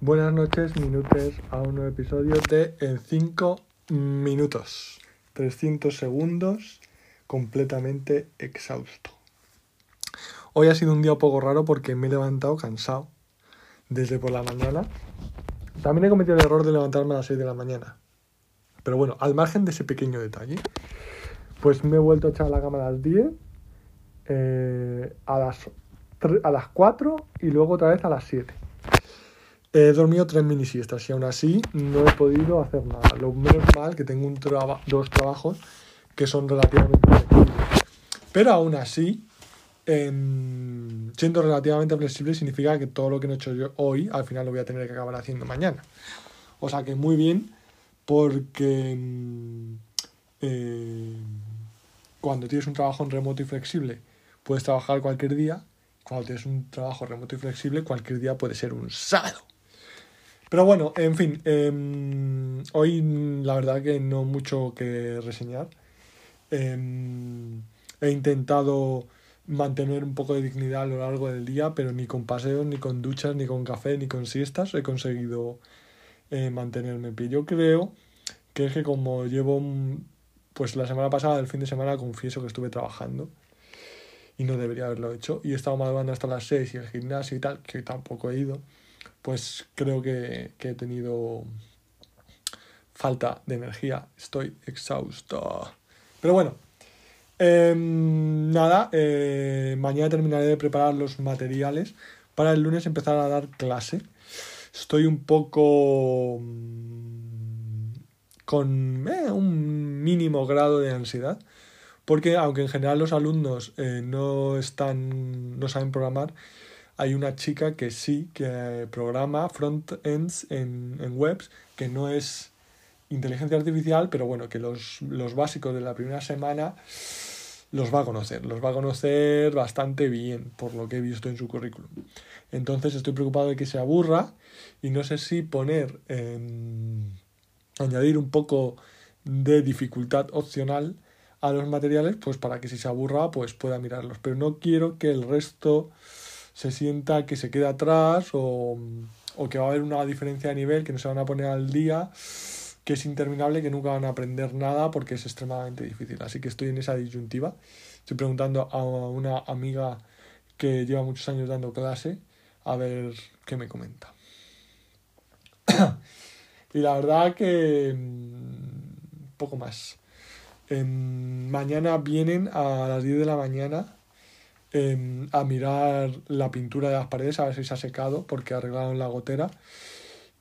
Buenas noches, minutos a un nuevo episodio de En 5 minutos. 300 segundos, completamente exhausto. Hoy ha sido un día un poco raro porque me he levantado cansado desde por la mañana. También he cometido el error de levantarme a las 6 de la mañana. Pero bueno, al margen de ese pequeño detalle, pues me he vuelto a echar a la cama a las 10, eh, a, las, a las 4 y luego otra vez a las 7. He dormido tres mini siestas y aún así no he podido hacer nada. Lo menos mal que tengo un dos trabajos que son relativamente flexibles. Pero aún así, em, siendo relativamente flexible significa que todo lo que no he hecho yo hoy al final lo voy a tener que acabar haciendo mañana. O sea que muy bien porque em, eh, cuando tienes un trabajo en remoto y flexible puedes trabajar cualquier día. Cuando tienes un trabajo remoto y flexible, cualquier día puede ser un sábado. Pero bueno, en fin, eh, hoy la verdad que no mucho que reseñar. Eh, he intentado mantener un poco de dignidad a lo largo del día, pero ni con paseos, ni con duchas, ni con café, ni con siestas he conseguido eh, mantenerme en pie. Yo creo que es que como llevo, pues la semana pasada, el fin de semana, confieso que estuve trabajando y no debería haberlo hecho. Y he estado madrugando hasta las 6 y el gimnasio y tal, que tampoco he ido pues creo que, he tenido falta de energía. Estoy exhausto. Pero bueno, em, nada, eh, mañana terminaré de preparar los materiales para el lunes empezar a dar clase. Estoy un poco mm, con eh, un mínimo grado de ansiedad, porque aunque en general los alumnos eh, no están, no saben programar, hay una chica que sí, que programa front-ends en, webs, que no es inteligencia artificial, pero bueno, que los, los básicos de la primera semana los va a conocer, los va a conocer bastante bien, por lo que he visto en su currículum. Entonces estoy preocupado de que se aburra y no sé si poner, añadir un poco de dificultad opcional a los materiales, pues para que si se aburra, pues pueda mirarlos. Pero no quiero que el resto se sienta que se queda atrás o, que va a haber una diferencia de nivel, que no se van a poner al día, que es interminable, que nunca van a aprender nada porque es extremadamente difícil. Así que estoy en esa disyuntiva. Estoy preguntando a una amiga que lleva muchos años dando clase a ver qué me comenta. y la verdad que mm, poco más. Em, mañana vienen a las 10 de la mañana Em, a mirar la pintura de las paredes, a ver si se ha secado, porque arreglaron la gotera.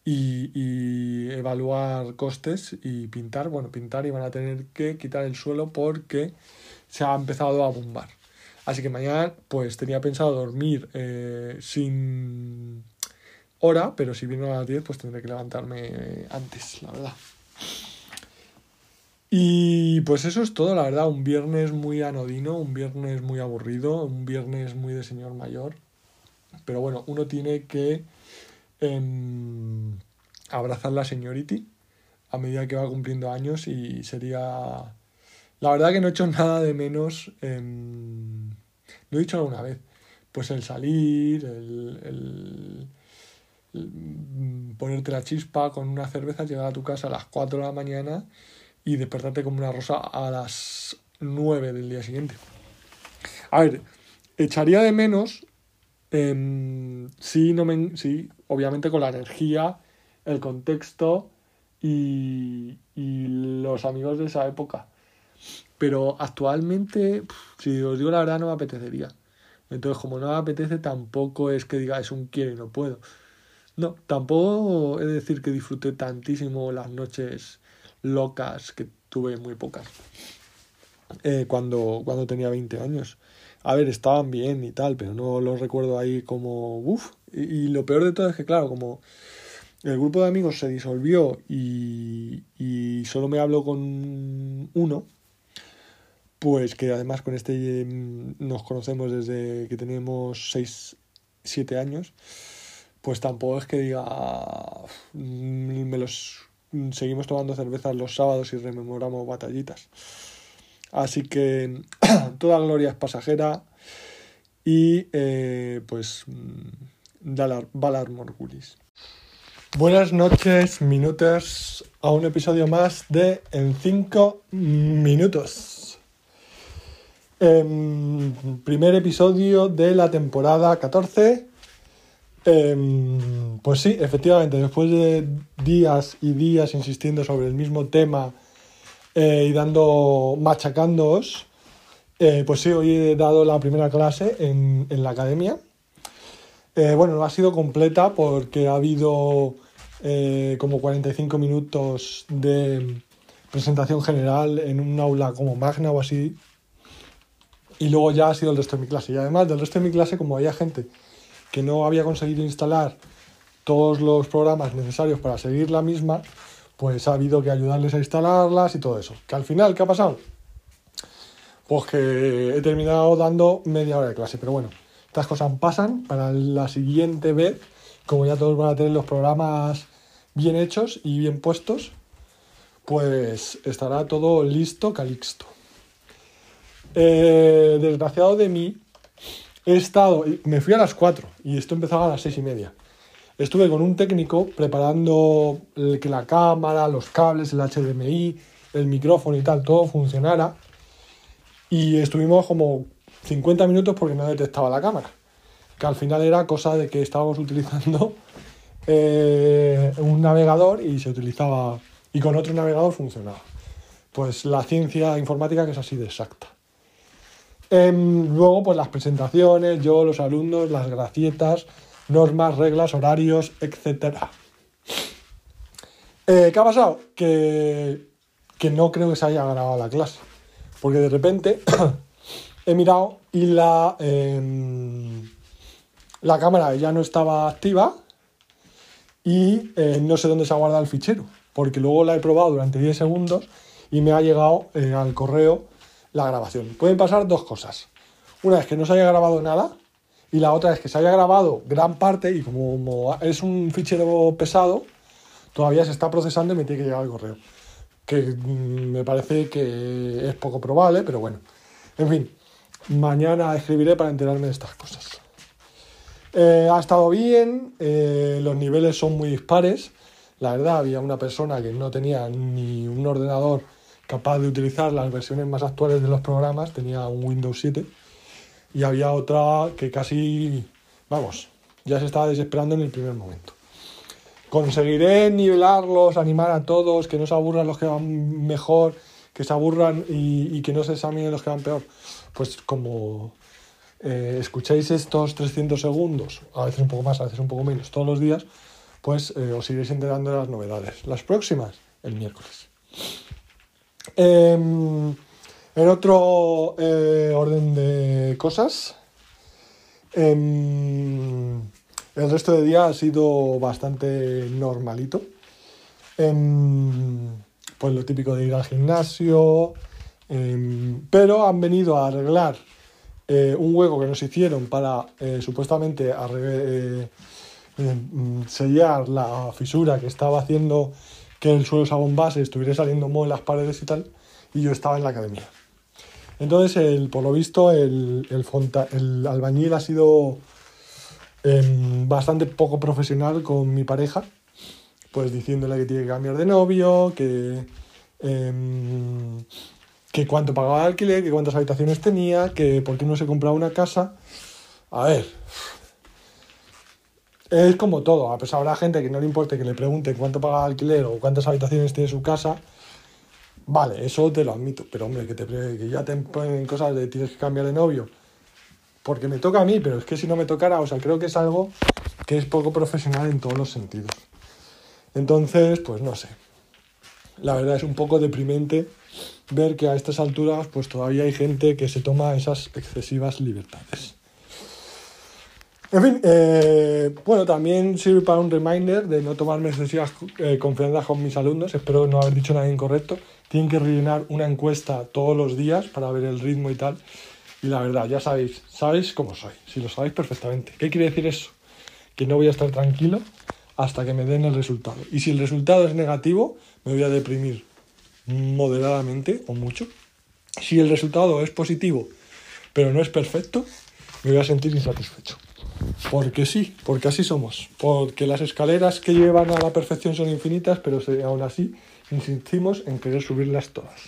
Y, evaluar costes y pintar. Bueno, pintar y van a tener que quitar el suelo porque se ha empezado a bombar. Así que mañana pues tenía pensado dormir eh, sin hora, pero si viene a las 10 pues tendré que levantarme antes, la verdad. Y pues eso es todo, la verdad, un viernes muy anodino, un viernes muy aburrido, un viernes muy de señor mayor. Pero bueno, uno tiene que em, abrazar la seniority a medida que va cumpliendo años y sería... La verdad que no he hecho nada de menos, em, lo he dicho alguna vez, pues el salir, el, el ponerte la chispa con una cerveza, llegar a tu casa a las 4 de la mañana y despertarte como una rosa a las 9 del día siguiente. A ver, echaría de menos, eh, sí, no me, sí, obviamente con la energía, el contexto y, y los amigos de esa época. Pero actualmente, si os digo la verdad, no me apetecería. Entonces, como no me apetece, tampoco es que diga es un quiero y no puedo. No, tampoco es decir que disfruté tantísimo las noches locas, que tuve muy pocas, eh, cuando, cuando tenía 20 años. A ver, estaban bien y tal, pero no los recuerdo ahí como, uff. Y, lo peor de todo es que, claro, como el grupo de amigos se disolvió y, y solo me hablo con uno, pues que además con este mm, nos conocemos desde que tenemos 6, 7 años, pues tampoco es que diga, me los seguimos tomando cervezas los sábados y rememoramos batallitas. Así que toda gloria es pasajera y eh, pues mm, Valar Morgulis. Buenas noches, minutos, a un episodio más de En 5 minutos. Em, primer episodio de la temporada 14. Em, pues sí, efectivamente, después de días y días insistiendo sobre el mismo tema eh, y dando, machacándoos, eh, pues sí, hoy he dado la primera clase en, en la academia. Eh, bueno, no ha sido completa porque ha habido como 45 minutos de presentación general en un aula como magna o así. Y luego ya ha sido el resto de mi clase. Y además del resto de mi clase, como había gente que no había conseguido instalar todos los programas necesarios para seguir la misma, pues ha habido que ayudarles a instalarlas y todo eso. Que al final, ¿qué ha pasado? Pues que he terminado dando media hora de clase. Pero bueno, estas cosas pasan. Para la siguiente vez, como ya todos van a tener los programas bien hechos y bien puestos, pues estará todo listo, calixto. Eh, desgraciado de mí, he estado, me fui a las 4 y esto empezaba a las 6 y media. Estuve con un técnico preparando que la cámara, los cables, el HDMI, el micrófono y tal, todo funcionara. Y estuvimos como 50 minutos porque no detectaba la cámara. Que al final era cosa de que estábamos utilizando eh, un navegador y se utilizaba. Y con otro navegador funcionaba. Pues la ciencia informática que es así de exacta. Em, luego, pues las presentaciones, yo, los alumnos, las gracietas, normas, reglas, horarios, etc. Eh, ¿Qué ha pasado? Que, que no creo que se haya grabado la clase. Porque de repente he mirado y la, em, la cámara ya no estaba activa y eh, no sé dónde se ha guardado el fichero. Porque luego la he probado durante 10 segundos y me ha llegado eh, al correo la grabación. Pueden pasar dos cosas. Una es que no se haya grabado nada y la otra es que se haya grabado gran parte y como, es un fichero pesado, todavía se está procesando y me tiene que llegar el correo. Que mm, me parece que es poco probable, pero bueno. En fin, mañana escribiré para enterarme de estas cosas. Eh, ha estado bien, eh, los niveles son muy dispares. La verdad, había una persona que no tenía ni un ordenador capaz de utilizar las versiones más actuales de los programas, tenía un Windows 7, y había otra que casi, vamos, ya se estaba desesperando en el primer momento. Conseguiré nivelarlos, animar a todos, que no se aburran los que van mejor, que se aburran y, que no se examinen los que van peor. Pues como eh, escucháis estos 300 segundos, a veces un poco más, a veces un poco menos, todos los días, pues eh, os iréis enterando de las novedades. Las próximas, el miércoles. Em, en otro eh, orden de cosas, em, el resto de día ha sido bastante normalito. Em, pues lo típico de ir al gimnasio, pero han venido a arreglar eh, un hueco que nos hicieron para eh, supuestamente sellar la fisura que estaba haciendo que el suelo se abombase, estuviera saliendo moho en las paredes y tal, y yo estaba en la academia. Entonces, el, por lo visto, el, el, albañil ha sido em, bastante poco profesional con mi pareja, pues diciéndole que tiene que cambiar de novio, que, em, que cuánto pagaba el alquiler, que cuántas habitaciones tenía, que por qué no se compraba una casa. A ver, es como todo, a pesar de la gente que no le importe que le pregunte cuánto paga el alquiler o cuántas habitaciones tiene su casa, vale, eso te lo admito, pero hombre, que, te, ya te ponen cosas de tienes que cambiar de novio, porque me toca a mí, pero es que si no me tocara, o sea, creo que es algo que es poco profesional en todos los sentidos. Entonces, pues no sé. La verdad es un poco deprimente ver que a estas alturas pues todavía hay gente que se toma esas excesivas libertades. En fin, eh, bueno, también sirve para un reminder de no tomarme excesivas eh, confianzas con mis alumnos. Espero no haber dicho nada incorrecto. Tienen que rellenar una encuesta todos los días para ver el ritmo y tal. Y la verdad, ya sabéis, sabéis cómo soy. Si lo sabéis perfectamente. ¿Qué quiere decir eso? Que no voy a estar tranquilo hasta que me den el resultado. Y si el resultado es negativo, me voy a deprimir moderadamente o mucho. Si el resultado es positivo, pero no es perfecto, me voy a sentir insatisfecho. Porque sí, porque así somos. Porque las escaleras que llevan a la perfección son infinitas, pero aún así insistimos en querer subirlas todas.